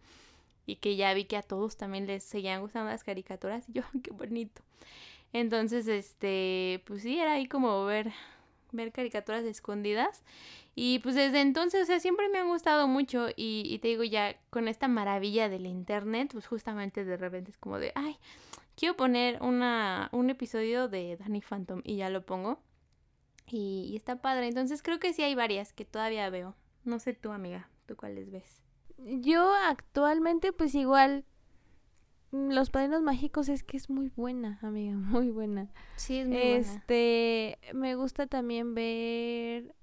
y que ya vi que a todos también les seguían gustando las caricaturas y yo, [LAUGHS] qué bonito. Entonces, este, pues sí, era ahí como ver, ver caricaturas escondidas. Y pues desde entonces, o sea, siempre me han gustado mucho y, y te digo ya, con esta maravilla del internet, pues justamente de repente es como de, ay, quiero poner una, un episodio de Danny Phantom y ya lo pongo. Y, y, está padre. Entonces creo que sí hay varias que todavía veo. No sé tú, amiga, ¿tú cuáles ves? Yo actualmente pues igual mm, los padrinos mágicos es que es muy buena, [LAUGHS] amiga, muy buena. Sí, es muy este, me gusta también ver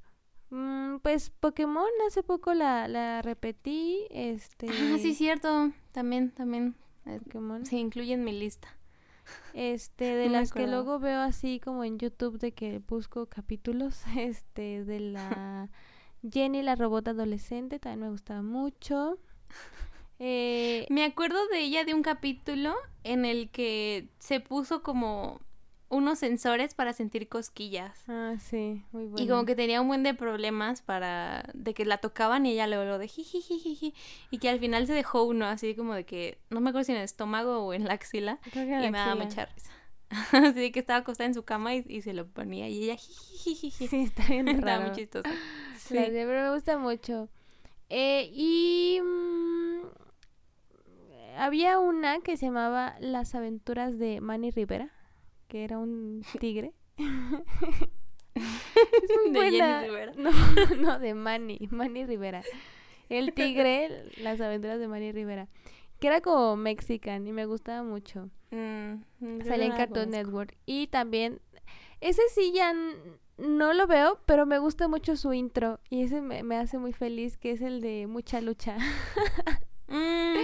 mm, pues Pokémon hace poco la, la repetí, este Ah, sí cierto, también también Pokémon se incluye en mi lista. Este, [LAUGHS] de las que luego veo así como en YouTube de que busco capítulos, [LAUGHS] este, de la Jenny, la robot adolescente, también me gustaba mucho. [LAUGHS] Eh, me acuerdo de ella de un capítulo en el que se puso como unos sensores para sentir cosquillas. Ah, sí, muy bueno. Y como que tenía un buen de problemas para de que la tocaban y ella luego lo de jiji y que al final se dejó uno así como de que no me acuerdo si en el estómago o en la axila y me daba mucha risa. [LAUGHS] así que estaba acostada en su cama y, se lo ponía y ella jiji Sí, está bien raro. [LAUGHS] Estaba muy chistoso. Sí, pero me gusta mucho. Eh, y mm, había una que se llamaba Las aventuras de Manny Rivera, que era un [LAUGHS] tigre. [LAUGHS] es muy ¿De buena. Rivera? No, [LAUGHS] no, de Manny, Manny Rivera. El tigre, Las aventuras de Manny Rivera. Que era como mexican y me gustaba mucho. Mm, Salía en Cartoon Network. Y también, ese sí ya no lo veo, pero me gusta mucho su intro y ese me, hace muy feliz, que es el de Mucha Lucha. [LAUGHS] Mm.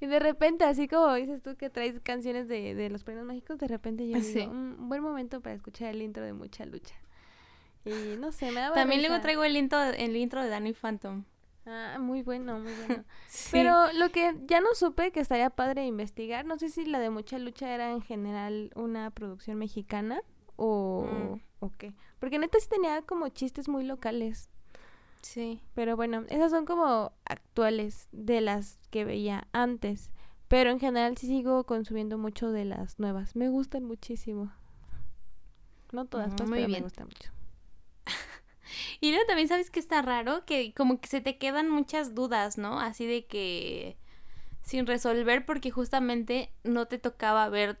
Y de repente, así como dices tú que traes canciones de, de los premios mágicos, de repente yo digo, mm, un buen momento para escuchar el intro de Mucha Lucha. Y no sé, me da También luego traigo el intro, el intro de Danny Phantom. Ah, muy bueno, muy bueno. [LAUGHS] Pero lo que ya no supe que estaría padre investigar, no sé si la de Mucha Lucha era en general una producción mexicana o, Mm. o qué. Porque neta sí tenía como chistes muy locales. Sí. Pero bueno, esas son como actuales de las que veía antes. Pero en general sí sigo consumiendo mucho de las nuevas. Me gustan muchísimo. No todas, Mm, pues, muy pero me gustan mucho. [LAUGHS] Y luego también sabes que está raro, que como que se te quedan muchas dudas, ¿no? Así de que sin resolver porque justamente no te tocaba ver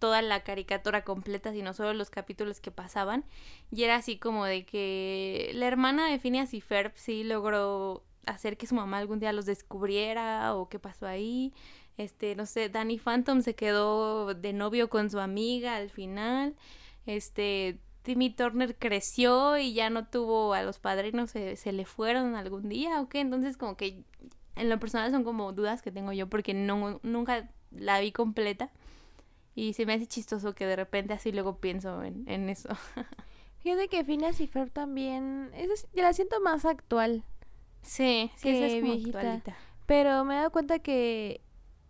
toda la caricatura completa, sino solo los capítulos que pasaban. Y era así como de que la hermana de Phineas y Ferb sí logró hacer que su mamá algún día los descubriera o qué pasó ahí. Este, no sé, Danny Phantom se quedó de novio con su amiga al final. Este, Timmy Turner creció y ya no tuvo a los padrinos, se, se le fueron algún día o qué. Entonces, como que en lo personal son como dudas que tengo yo porque no, nunca la vi completa. Y se me hace chistoso que de repente así luego pienso en, en eso. [LAUGHS] Fíjate que Phineas y Ferb también. Es- yo la siento más actual. Sí, sí, esa es viejita. actualita. Pero me he dado cuenta que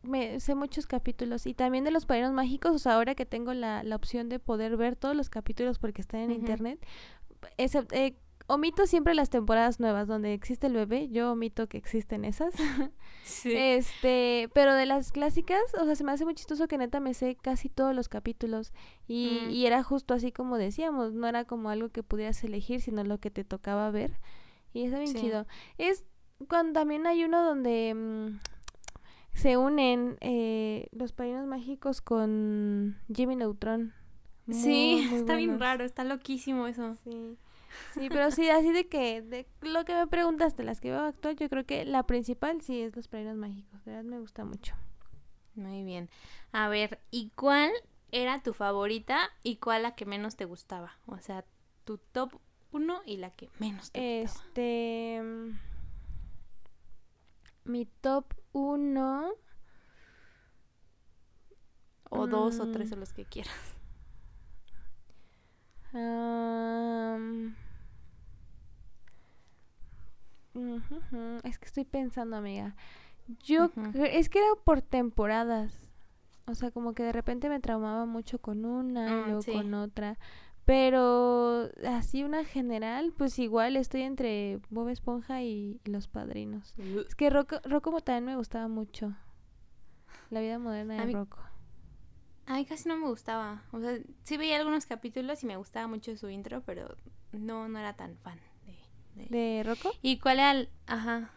me sé muchos capítulos. Y también de los padrinos mágicos. O sea, ahora que tengo la, la opción de poder ver todos los capítulos porque están en internet. eh, omito siempre las temporadas nuevas donde existe el bebé. Yo omito que existen esas. [LAUGHS] Sí. Este, pero de las clásicas, o sea, se me hace muy chistoso que neta me sé casi todos los capítulos y, Mm. y era justo así como decíamos, no era como algo que pudieras elegir, sino lo que te tocaba ver y está bien Sí. chido. Es cuando también hay uno donde mm, [TSK] se unen eh, los padrinos mágicos con Jimmy Neutron. Sí, Muy, [LAUGHS] está bien raro, está loquísimo eso. Sí. Sí, pero sí, así de que, de lo que me preguntaste, las que veo actual, yo creo que la principal sí es Los Padrinos Mágicos, de verdad me gusta mucho. Muy bien. A ver, ¿y cuál era tu favorita y cuál la que menos te gustaba? O sea, tu top uno y la que menos te gustaba. Este... mm, Mi top uno... O dos o tres mm. o los que quieras. Es que estoy pensando, amiga. Yo es que era por temporadas. O sea, como que de repente me traumaba mucho con una y Mm, luego sí. con otra. Pero así una general, pues igual estoy entre Bob Esponja y, y Los Padrinos. Es que Rocco, Rocco también me gustaba mucho. La vida moderna de mí- Rocco. Ay, casi no me gustaba. O sea, sí veía algunos capítulos y me gustaba mucho su intro, pero no, no era tan fan de... de- ¿De Rocco? ¿Y cuál era el... Ajá.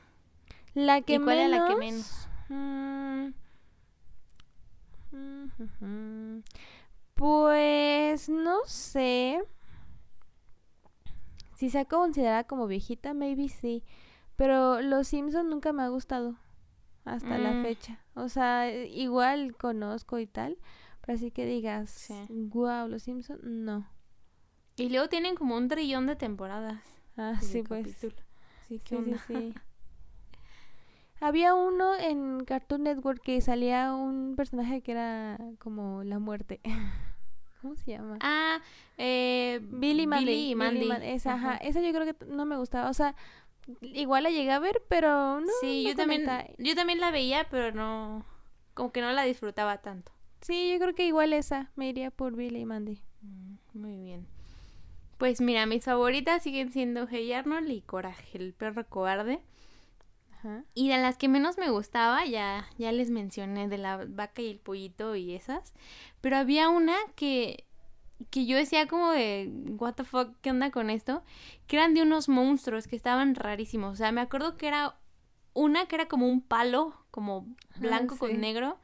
La que ¿Y cuál menos... era la que menos? Mm. Mm. Pues no sé. Si sea considerada como viejita, maybe sí. Pero Los Simpson nunca me ha gustado hasta la Mm. fecha. O sea, igual conozco y tal. Pero así que digas, Sí. wow, Los Simpson, no. Y luego tienen como un trillón de temporadas. Ah, sí, pues. capítulo. Sí, ¿qué Sí, sí, onda? sí. [LAUGHS] Había uno en Cartoon Network que salía un personaje que era como la muerte. [LAUGHS] ¿Cómo se llama? Ah, eh, Billy Mandy. Billy Mandy. Man- esa, ajá. Esa yo creo que no me gustaba. O sea, igual la llegué a ver, pero no. sí, no yo también, yo también la veía, pero no, como que no la disfrutaba tanto. Sí, yo creo que igual esa. Me iría por Billy y Mandy. Mm, Muy bien. Pues mira, mis favoritas siguen siendo Hey Arnold y Coraje, el perro cobarde. Ajá. Y de las que menos me gustaba, ya, ya les mencioné de la vaca y el pollito y esas. Pero había una que, que yo decía como de, what the fuck, ¿qué onda con esto? Que eran de unos monstruos que estaban rarísimos. O sea, me acuerdo que era una que era como un palo, como blanco sí. con negro,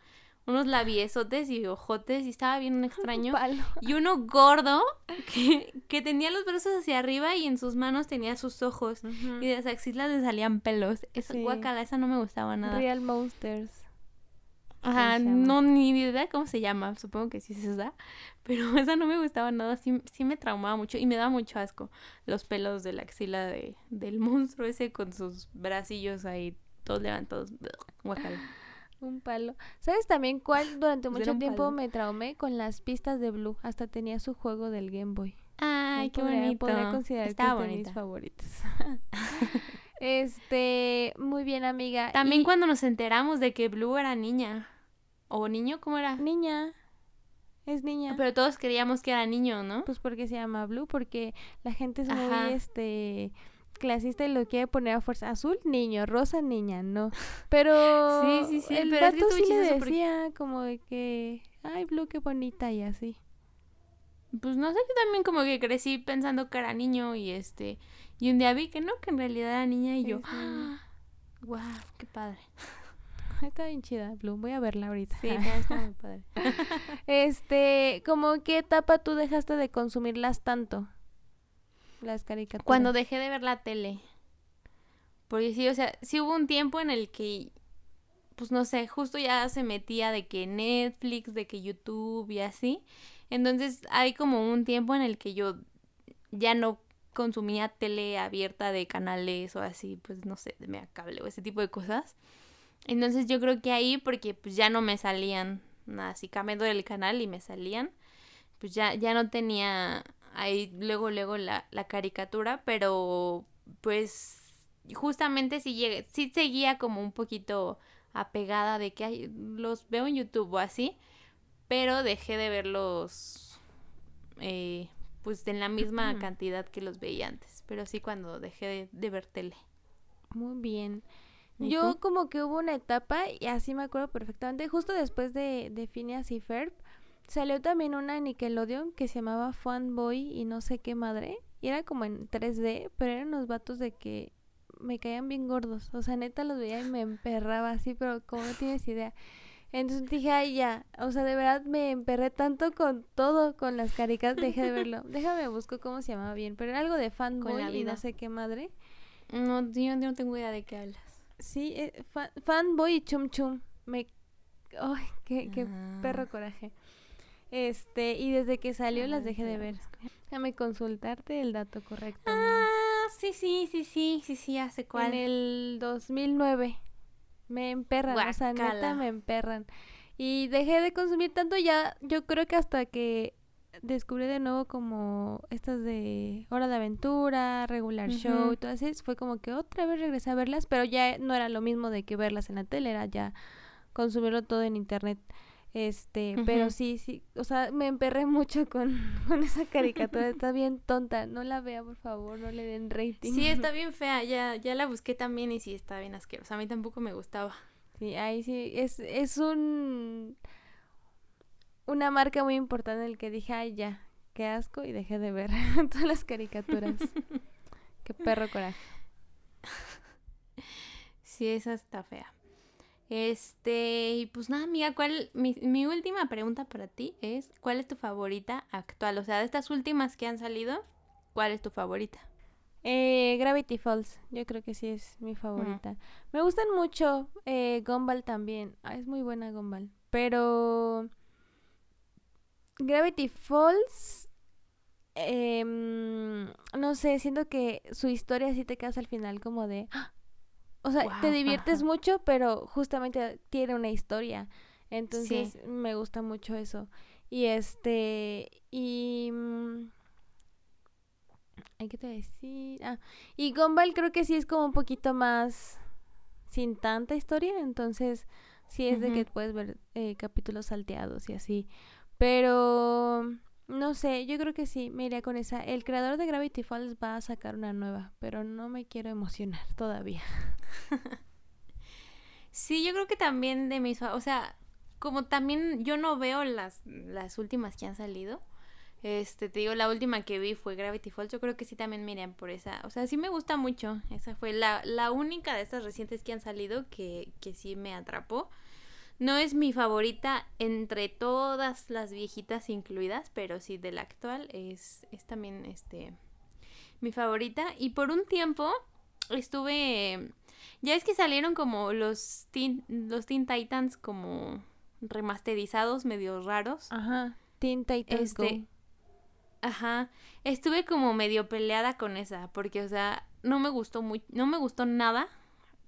unos labiesotes y ojotes y estaba bien extraño. [LAUGHS] Y uno gordo que, que tenía los brazos hacia arriba y en sus manos tenía sus ojos. Y de las axilas le salían pelos. Esa Sí. guacala, esa no me gustaba nada. Real Monsters. Ajá, no ni idea cómo se llama. Supongo que sí se da. Pero [LAUGHS] esa no me gustaba nada. Sí, sí me traumaba mucho y me da mucho asco. Los pelos de la axila de, del monstruo ese con sus bracillos ahí todos levantados. Guacala. Un palo. ¿Sabes también cuál durante Pues mucho tiempo palo. me traumé con las pistas de Blue? Hasta tenía su juego del Game Boy. Ay, qué podría- bonito. Podría considerar Estaba que es de mis favoritos. [LAUGHS] Este, muy bien, amiga. También Y- cuando nos enteramos de que Blue era niña. ¿O niño? ¿Cómo era? Niña. Es niña. Pero todos creíamos que era niño, ¿no? Pues porque se llama Blue, porque la gente es Ajá. muy este clasista y lo quiere poner a fuerza. Azul, niño, rosa, niña, no. [LAUGHS] Pero Sí, sí, sí, el pero es que vato sí le porque- decía como de que, ay, Blue, qué bonita y así. Pues no sé, yo también como que crecí pensando que era niño y este... Y un día vi que no, que en realidad era niña y yo... Es niña. ¡Wow! ¡Qué padre! [LAUGHS] Está bien chida, Blue. Voy a verla ahorita. Sí, está, está muy padre. [LAUGHS] Este, ¿cómo qué etapa tú dejaste de consumirlas tanto? Las. Cuando dejé de ver la tele. Porque sí, o sea, sí hubo un tiempo en el que, pues no sé, justo ya se metía de que Netflix, de que YouTube y así. Entonces hay como un tiempo en el que yo ya no consumía tele abierta de canales o así, pues no sé, de cable o ese tipo de cosas. Entonces yo creo que ahí, porque pues ya no me salían, nada, así cambié el canal y me salían, pues ya, ya no tenía ahí luego, luego la, la caricatura, pero pues justamente sí, llegué, sí seguía como un poquito apegada de que ay, los veo en YouTube o así, pero dejé de verlos eh, pues en la misma cantidad que los veía antes, pero sí cuando dejé de, de ver tele. Muy bien. ¿Y Yo tú? como que hubo una etapa, y así me acuerdo perfectamente, justo después de, de Phineas y Ferb, salió también una Nickelodeon que se llamaba Fanboy y no sé qué madre. Y era como en 3D, pero eran unos vatos de que me caían bien gordos. O sea, neta los veía y me emperraba así, pero como no tienes idea. Entonces dije, ay, ya. O sea, de verdad me emperré tanto con todo, con las caricas, dejé de verlo. [LAUGHS] Déjame busco cómo se llamaba bien, pero era algo de Fanboy la y no sé qué madre. No, yo, yo no tengo idea de qué hablas. Sí, eh, fa- fanboy y chum chum. Me... Ay, qué, qué Ah. perro coraje. Este, y desde que salió las dejé de ver. Déjame consultarte el dato correcto. Ah, sí, sí, sí, sí, sí, sí, hace cuál. En el 2009. Me emperran, o sea, neta me emperran. Y dejé de consumir tanto ya, yo creo que hasta que descubrí de nuevo como estas de Hora de Aventura, Regular Show Ujú. y todas esas, fue como que otra vez regresé a verlas, pero ya no era lo mismo de que verlas en la tele, era ya consumirlo todo en internet. Este, pero sí, sí, o sea, me emperré mucho con, [LAUGHS] con esa caricatura, está bien tonta, no la vea, por favor, no le den rating. Sí, está [LAUGHS] bien fea, ya, ya la busqué también y sí está bien asquerosa. A mí tampoco me gustaba. Sí, ahí sí, es, es un una marca muy importante en el que dije, ay ya, qué asco, y dejé de ver [LAUGHS] todas las caricaturas. qué perro coraje. Sí, esa está fea. Este, y pues nada, amiga, ¿cuál? Mi, mi última pregunta para ti es, ¿cuál es tu favorita actual? O sea, de estas últimas que han salido, ¿cuál es tu favorita? Eh, Gravity Falls, yo creo que sí es mi favorita. Me gustan mucho eh, Gumball también. Ah, es muy buena Gumball. Pero Gravity Falls, em, no sé, siento que su historia sí te quedas al final como de... ¡ah! O sea, te diviertes ajá. mucho, pero justamente tiene una historia. Entonces me gusta mucho eso. Y este, y... mm, Hay que te decir. Ah, y Gumball creo que sí es como un poquito más sin tanta historia, entonces sí es de que puedes ver eh, capítulos salteados y así. Pero no sé, yo creo que sí, me iría con esa. El creador de Gravity Falls va a sacar una nueva, pero no me quiero emocionar [LAUGHS] todavía. Sí, yo creo que también de mis, o sea, como también yo no veo las, las últimas que han salido, este, te digo, la última que vi fue Gravity Falls, yo creo que sí también me irían por esa, o sea, sí me gusta mucho, esa fue la, la única de estas recientes que han salido que, que sí me atrapó. No es mi favorita entre todas las viejitas incluidas, pero sí de la actual es, es también este mi favorita. Y por un tiempo estuve ya es que salieron como los Teen, los Teen Titans como remasterizados, medio raros. Ajá, Teen Titans Este, Go. Ajá. Estuve como medio peleada con esa, porque o sea, no me gustó muy, no me gustó nada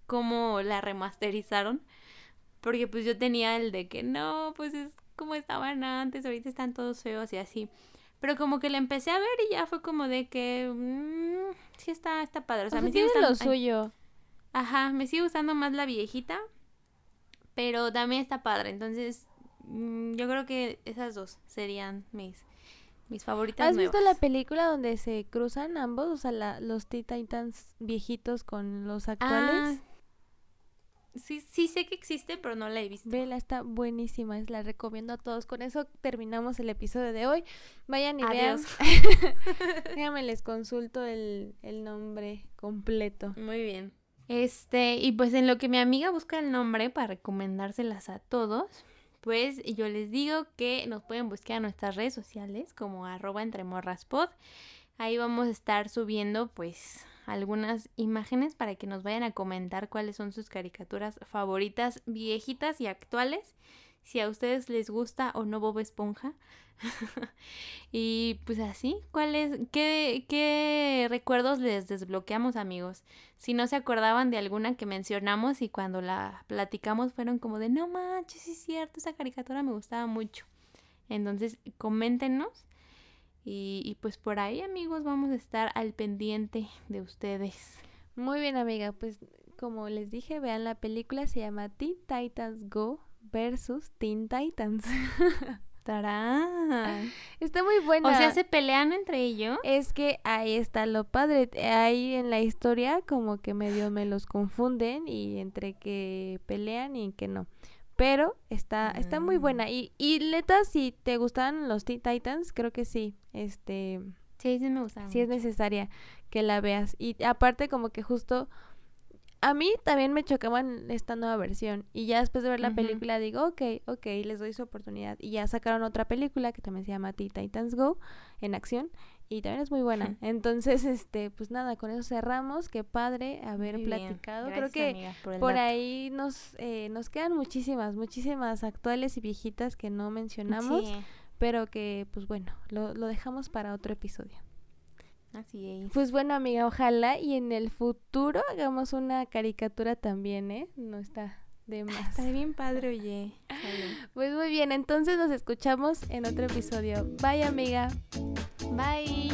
cómo la remasterizaron, porque pues yo tenía el de que no, pues es como estaban antes, ahorita están todos feos y así. Pero como que la empecé a ver y ya fue como de que mm, sí está está padre, o sea, O sea, me sigue lo gustando- ay, suyo. Ajá, me sigue gustando más la viejita, pero también está padre. Entonces, mm, yo creo que esas dos serían mis, mis favoritas. ¿Has visto la película donde se cruzan ambos? O sea, la, los Teen Titans viejitos con los actuales. Ah, sí, sí sé que existe, pero no la he visto. Vela, está buenísima, es- la recomiendo a todos. Con eso terminamos el episodio de hoy. Vayan y Adiós. vean. [LAUGHS] Déjame les consulto el, el nombre completo. Muy bien. Este, y pues en lo que mi amiga busca el nombre para recomendárselas a todos, pues yo les digo que nos pueden buscar en nuestras redes sociales como arroba entremorraspod. Ahí vamos a estar subiendo pues algunas imágenes para que nos vayan a comentar cuáles son sus caricaturas favoritas, viejitas y actuales. Si a ustedes les gusta o no Bob Esponja. [LAUGHS] y pues así, ¿cuáles, qué, qué recuerdos les desbloqueamos amigos? Si no se acordaban de alguna que mencionamos y cuando la platicamos fueron como de, no manches, es cierto, esa caricatura me gustaba mucho. Entonces, coméntenos. Y, y pues por ahí, amigos, vamos a estar al pendiente de ustedes. Muy bien, amiga. Pues como les dije, vean la película. Se llama Teen Titans Go versus Teen Titans. [LAUGHS] ¡Tarán! Está muy buena. O sea, se pelean entre ellos. Es que ahí está lo padre. Ahí en la historia como que medio me los confunden y entre que pelean y que no. Pero está, está muy Mm. buena. Y, y neta, si te gustan los Teen Titans, creo que sí. Este, Sí, sí me gusta. sí es necesaria que la veas. Y aparte como que justo a mí también me chocaban esta nueva versión y ya después de ver la película digo, ok, ok, les doy su oportunidad. Y ya sacaron otra película que también se llama Teen Titans Go en acción y también es muy buena. [LAUGHS] Entonces, este, pues nada, con eso cerramos. Qué padre haber Muy platicado. Gracias, Creo que amiga, por ahí nos, eh, nos quedan muchísimas, muchísimas actuales y viejitas que no mencionamos, Sí, pero que pues bueno, lo, lo dejamos para otro episodio. así es. Pues bueno, amiga, ojalá y en el futuro hagamos una caricatura también, ¿eh? No está de más. Ah, está bien padre, oye. Pues muy bien, entonces nos escuchamos en otro episodio. Bye, amiga. Bye.